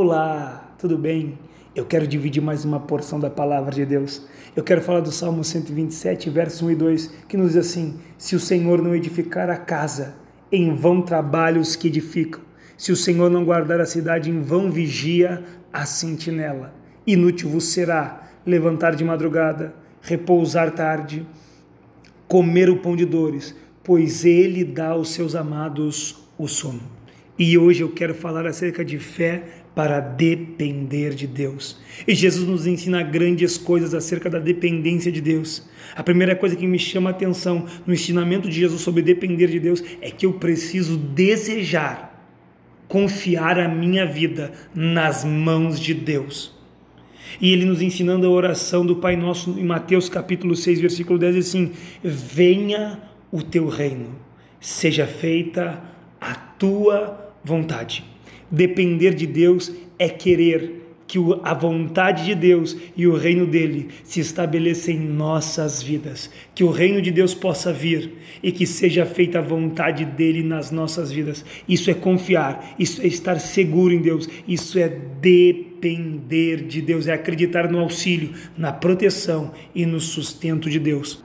Olá, tudo bem? Eu quero dividir mais uma porção da palavra de Deus. Eu quero falar do Salmo 127, verso 1 e 2, que nos diz assim: Se o Senhor não edificar a casa, em vão trabalham os que edificam. Se o Senhor não guardar a cidade, em vão vigia a sentinela. Inútil vos será levantar de madrugada, repousar tarde, comer o pão de dores, pois ele dá aos seus amados o sono. E hoje eu quero falar acerca de fé para depender de Deus. E Jesus nos ensina grandes coisas acerca da dependência de Deus. A primeira coisa que me chama a atenção no ensinamento de Jesus sobre depender de Deus é que eu preciso desejar confiar a minha vida nas mãos de Deus. E ele nos ensinando a oração do Pai Nosso em Mateus capítulo 6, versículo 10, assim: Venha o teu reino, seja feita a tua vontade. Depender de Deus é querer que a vontade de Deus e o reino dele se estabeleça em nossas vidas, que o reino de Deus possa vir e que seja feita a vontade dele nas nossas vidas. Isso é confiar, isso é estar seguro em Deus, isso é depender de Deus, é acreditar no auxílio, na proteção e no sustento de Deus.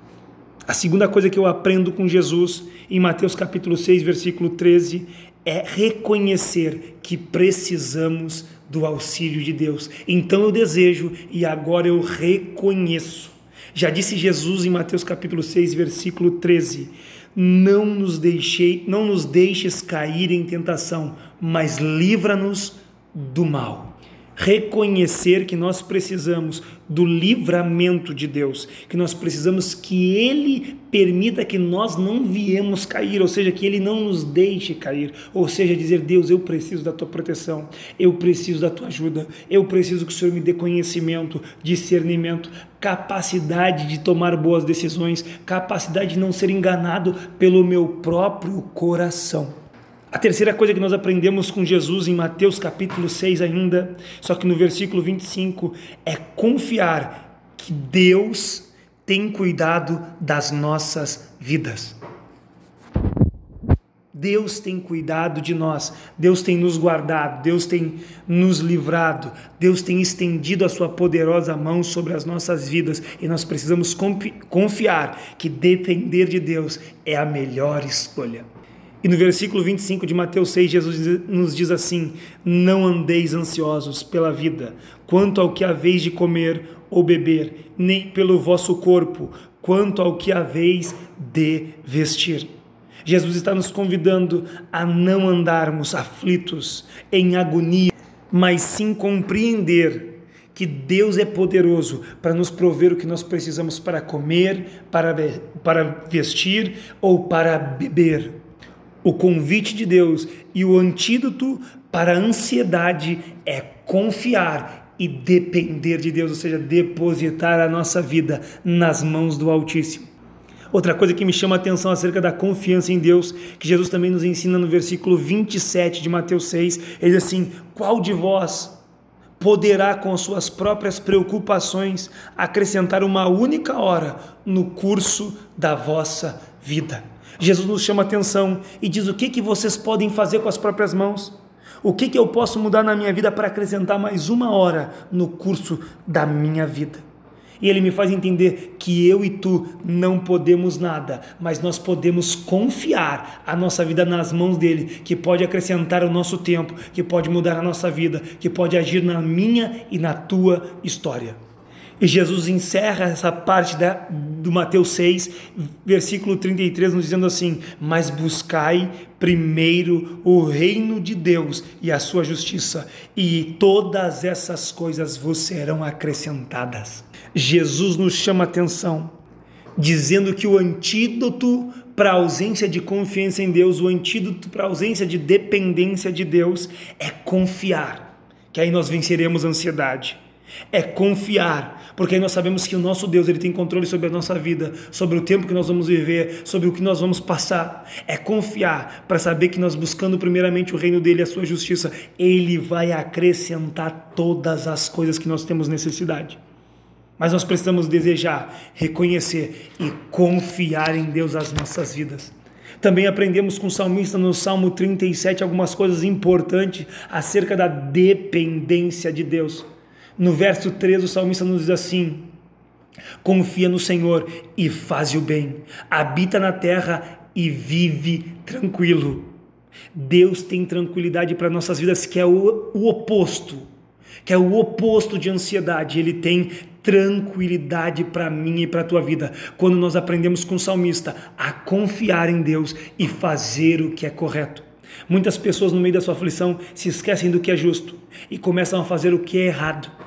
A segunda coisa que eu aprendo com Jesus em Mateus capítulo 6, versículo 13, é reconhecer que precisamos do auxílio de Deus. Então eu desejo e agora eu reconheço. Já disse Jesus em Mateus capítulo 6, versículo 13: Não nos deixei, não nos deixes cair em tentação, mas livra-nos do mal reconhecer que nós precisamos do livramento de Deus, que nós precisamos que Ele permita que nós não viemos cair, ou seja, que Ele não nos deixe cair, ou seja, dizer: Deus, eu preciso da tua proteção, eu preciso da tua ajuda, eu preciso que o Senhor me dê conhecimento, discernimento, capacidade de tomar boas decisões, capacidade de não ser enganado pelo meu próprio coração. A terceira coisa que nós aprendemos com Jesus em Mateus capítulo 6 ainda, só que no versículo 25, é confiar que Deus tem cuidado das nossas vidas. Deus tem cuidado de nós, Deus tem nos guardado, Deus tem nos livrado, Deus tem estendido a sua poderosa mão sobre as nossas vidas e nós precisamos confiar que depender de Deus é a melhor escolha. E no versículo 25 de Mateus 6, Jesus nos diz assim: Não andeis ansiosos pela vida, quanto ao que haveis de comer ou beber, nem pelo vosso corpo, quanto ao que haveis de vestir. Jesus está nos convidando a não andarmos aflitos, em agonia, mas sim compreender que Deus é poderoso para nos prover o que nós precisamos para comer, para, para vestir ou para beber. O convite de Deus e o antídoto para a ansiedade é confiar e depender de Deus, ou seja, depositar a nossa vida nas mãos do Altíssimo. Outra coisa que me chama a atenção acerca da confiança em Deus, que Jesus também nos ensina no versículo 27 de Mateus 6, ele diz assim: Qual de vós poderá, com as suas próprias preocupações, acrescentar uma única hora no curso da vossa vida? Jesus nos chama atenção e diz o que, que vocês podem fazer com as próprias mãos. O que, que eu posso mudar na minha vida para acrescentar mais uma hora no curso da minha vida? E ele me faz entender que eu e tu não podemos nada, mas nós podemos confiar a nossa vida nas mãos dele, que pode acrescentar o nosso tempo, que pode mudar a nossa vida, que pode agir na minha e na tua história. E Jesus encerra essa parte da, do Mateus 6, versículo 33, nos dizendo assim: Mas buscai primeiro o reino de Deus e a sua justiça, e todas essas coisas vos serão acrescentadas. Jesus nos chama atenção, dizendo que o antídoto para a ausência de confiança em Deus, o antídoto para a ausência de dependência de Deus é confiar, que aí nós venceremos a ansiedade é confiar, porque aí nós sabemos que o nosso Deus ele tem controle sobre a nossa vida, sobre o tempo que nós vamos viver, sobre o que nós vamos passar. É confiar para saber que nós buscando primeiramente o reino dele e a sua justiça, ele vai acrescentar todas as coisas que nós temos necessidade. Mas nós precisamos desejar, reconhecer e confiar em Deus as nossas vidas. Também aprendemos com o salmista no Salmo 37 algumas coisas importantes acerca da dependência de Deus. No verso 3, o salmista nos diz assim: Confia no Senhor e faz o bem, habita na terra e vive tranquilo. Deus tem tranquilidade para nossas vidas, que é o, o oposto, que é o oposto de ansiedade. Ele tem tranquilidade para mim e para a tua vida. Quando nós aprendemos com o salmista a confiar em Deus e fazer o que é correto. Muitas pessoas no meio da sua aflição se esquecem do que é justo e começam a fazer o que é errado.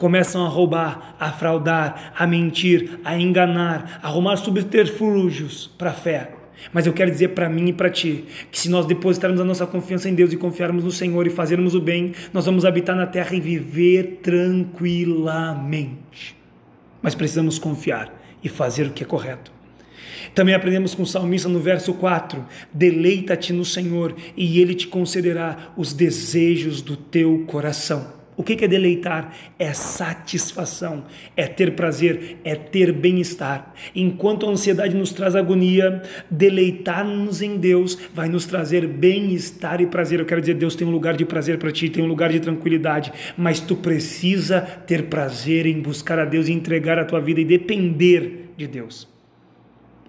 Começam a roubar, a fraudar, a mentir, a enganar, a arrumar subterfúgios para a fé. Mas eu quero dizer para mim e para ti que se nós depositarmos a nossa confiança em Deus e confiarmos no Senhor e fazermos o bem, nós vamos habitar na terra e viver tranquilamente. Mas precisamos confiar e fazer o que é correto. Também aprendemos com o salmista no verso 4: Deleita-te no Senhor e ele te concederá os desejos do teu coração. O que é deleitar? É satisfação, é ter prazer, é ter bem-estar. Enquanto a ansiedade nos traz agonia, deleitar-nos em Deus vai nos trazer bem-estar e prazer. Eu quero dizer, Deus tem um lugar de prazer para ti, tem um lugar de tranquilidade, mas tu precisa ter prazer em buscar a Deus e entregar a tua vida e depender de Deus.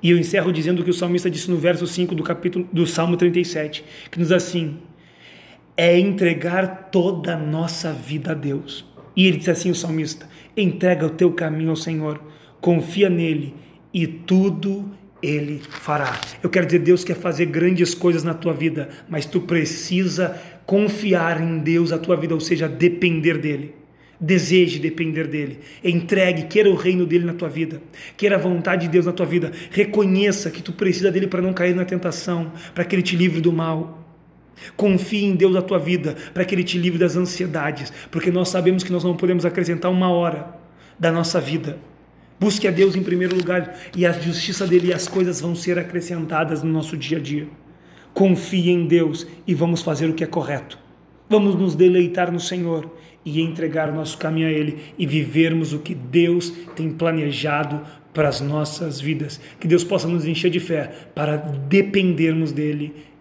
E eu encerro dizendo o que o salmista disse no verso 5 do capítulo do Salmo 37, que nos assim: é entregar toda a nossa vida a Deus. E ele diz assim: o salmista: entrega o teu caminho ao Senhor, confia nele e tudo ele fará. Eu quero dizer, Deus quer fazer grandes coisas na tua vida, mas tu precisa confiar em Deus a tua vida, ou seja, depender dele. Deseje depender dele. Entregue, queira o reino dele na tua vida. Queira a vontade de Deus na tua vida. Reconheça que tu precisa dele para não cair na tentação, para que ele te livre do mal. Confie em Deus a tua vida para que Ele te livre das ansiedades, porque nós sabemos que nós não podemos acrescentar uma hora da nossa vida. Busque a Deus em primeiro lugar e a justiça dele e as coisas vão ser acrescentadas no nosso dia a dia. Confie em Deus e vamos fazer o que é correto. Vamos nos deleitar no Senhor e entregar o nosso caminho a Ele e vivermos o que Deus tem planejado para as nossas vidas. Que Deus possa nos encher de fé para dependermos dele